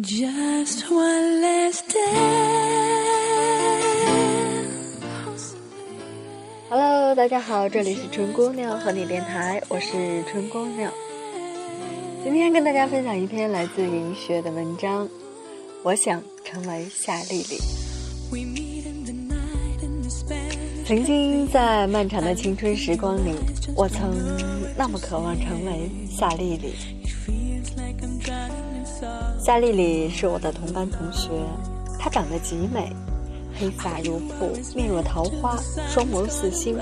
Just one last dance. Hello，大家好，这里是春姑娘和你电台，我是春姑娘。今天跟大家分享一篇来自云学的文章。我想成为夏丽丽。曾经在漫长的青春时光里，我曾那么渴望成为夏丽丽。夏丽丽是我的同班同学，她长得极美，黑发如瀑，面若桃花，双眸似星，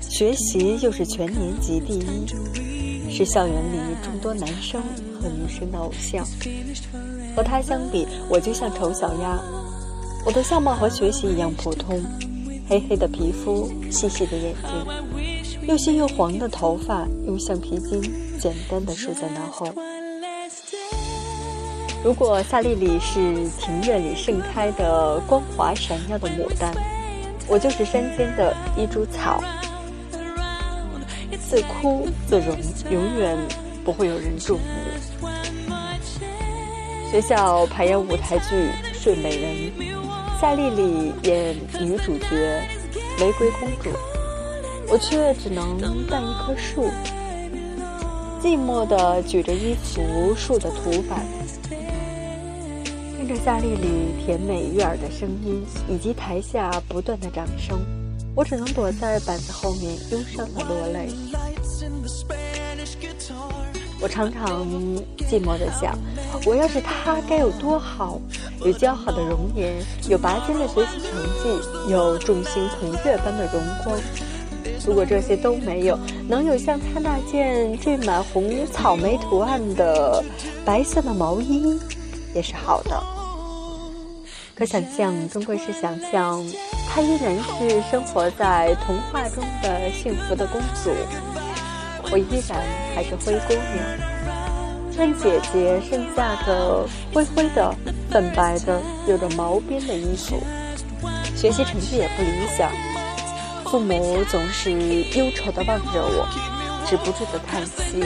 学习又是全年级第一，是校园里众多男生和女生的偶像。和她相比，我就像丑小鸭。我的相貌和学习一样普通，黑黑的皮肤，细细的眼睛，又细又黄的头发，用橡皮筋简单的梳在脑后。如果夏丽丽是庭院里盛开的光华闪耀的牡丹，我就是山间的一株草，自枯自荣，永远不会有人注目。学校排演舞台剧《睡美人》，夏丽丽演女主角玫瑰公主，我却只能扮一棵树，寂寞地举着一幅树的图板。着夏丽丽甜美悦耳的声音，以及台下不断的掌声，我只能躲在板子后面忧伤的落泪。我常常寂寞的想，我要是她该有多好！有姣好的容颜，有拔尖的学习成绩，有众星捧月般的荣光。如果这些都没有，能有像她那件缀满红草莓图案的白色的毛衣，也是好的。可想象终归是想象，她依然是生活在童话中的幸福的公主，我依然还是灰姑娘，穿姐姐剩下的灰灰的、粉白的、有着毛边的衣服，学习成绩也不理想，父母总是忧愁地望着我，止不住的叹息。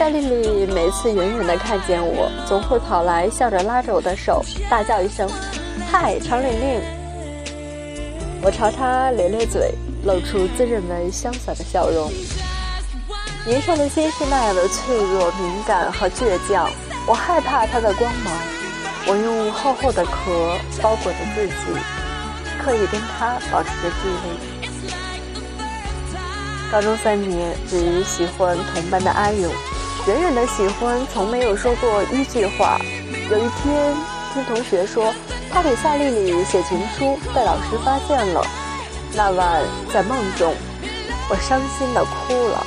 夏丽丽每次远远地看见我，总会跑来笑着拉着我的手，大叫一声：“嗨，常玲玲！”我朝她咧咧嘴，露出自认为潇洒的笑容。年少的心是那样的脆弱、敏感和倔强，我害怕它的光芒。我用厚厚的壳包裹着自己，刻意跟它保持着距离。高中三年，只喜欢同班的阿勇。远远的喜欢，从没有说过一句话。有一天，听同学说他给夏丽丽写情书被老师发现了。那晚在梦中，我伤心的哭了。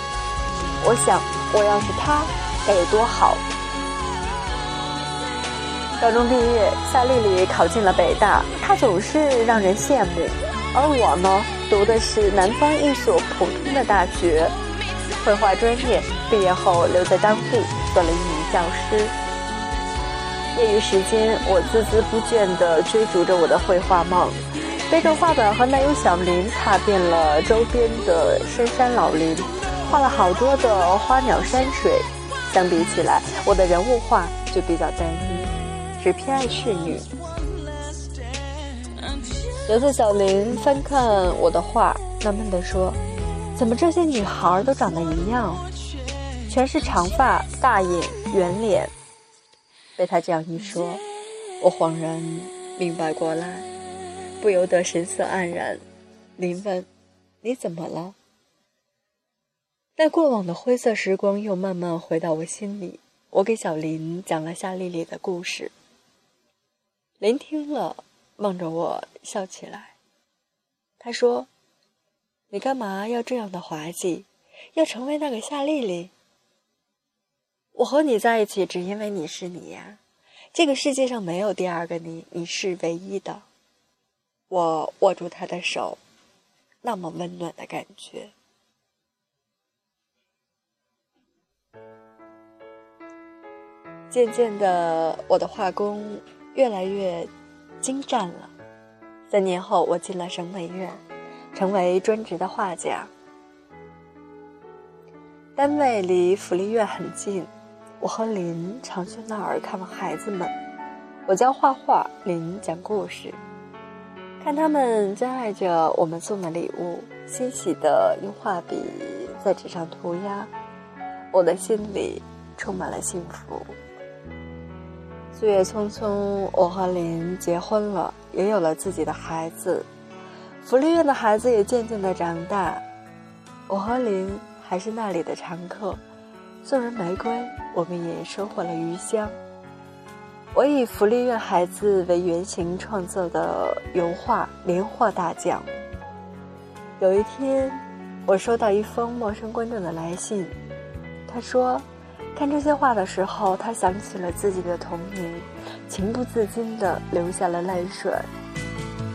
我想，我要是他，该有多好。高中毕业，夏丽丽考进了北大，她总是让人羡慕。而我呢，读的是南方一所普通的大学。绘画专业，毕业后留在当地做了一名教师。业余时间，我孜孜不倦地追逐着我的绘画梦，背着画板和男友小林踏遍了周边的深山老林，画了好多的花鸟山水。相比起来，我的人物画就比较单一，只偏爱仕女。有次小林翻看我的画，纳闷地说。怎么这些女孩都长得一样，全是长发、大眼、圆脸？被他这样一说，我恍然明白过来，不由得神色黯然。林问：“你怎么了？”那过往的灰色时光又慢慢回到我心里。我给小林讲了夏丽丽的故事。林听了，望着我笑起来。他说。你干嘛要这样的滑稽？要成为那个夏丽丽？我和你在一起，只因为你是你呀。这个世界上没有第二个你，你是唯一的。我握住他的手，那么温暖的感觉。渐渐的，我的画工越来越精湛了。三年后，我进了省美院，成为专职的画家。单位离福利院很近，我和林常去那儿看望孩子们。我教画画，林讲故事。看他们珍爱着我们送的礼物，欣喜地用画笔在纸上涂鸦，我的心里充满了幸福。岁月匆匆，我和林结婚了，也有了自己的孩子。福利院的孩子也渐渐的长大，我和林还是那里的常客。送人玫瑰，我们也收获了余香。我以福利院孩子为原型创作的油画连获大奖。有一天，我收到一封陌生观众的来信，他说，看这些画的时候，他想起了自己的童年，情不自禁地流下了泪水。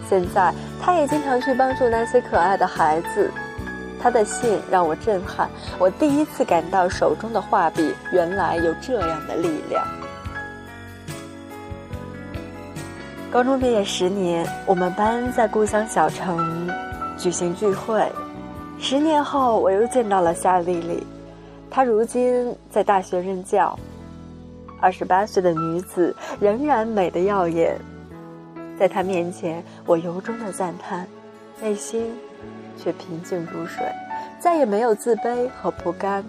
现在，他也经常去帮助那些可爱的孩子。他的信让我震撼，我第一次感到手中的画笔原来有这样的力量。高中毕业十年，我们班在故乡小城举行聚会。十年后，我又见到了夏丽丽，她如今在大学任教。二十八岁的女子仍然美得耀眼，在她面前，我由衷的赞叹，内心却平静如水，再也没有自卑和不甘。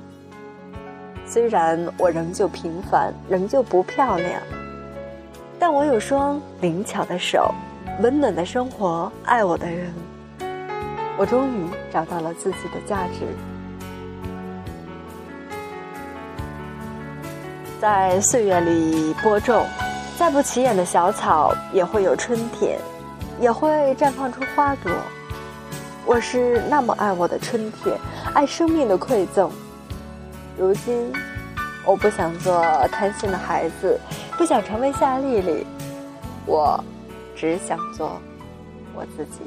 虽然我仍旧平凡，仍旧不漂亮。但我有双灵巧的手，温暖的生活，爱我的人。我终于找到了自己的价值。在岁月里播种，再不起眼的小草也会有春天，也会绽放出花朵。我是那么爱我的春天，爱生命的馈赠。如今。我不想做贪心的孩子，不想成为夏丽丽，我只想做我自己。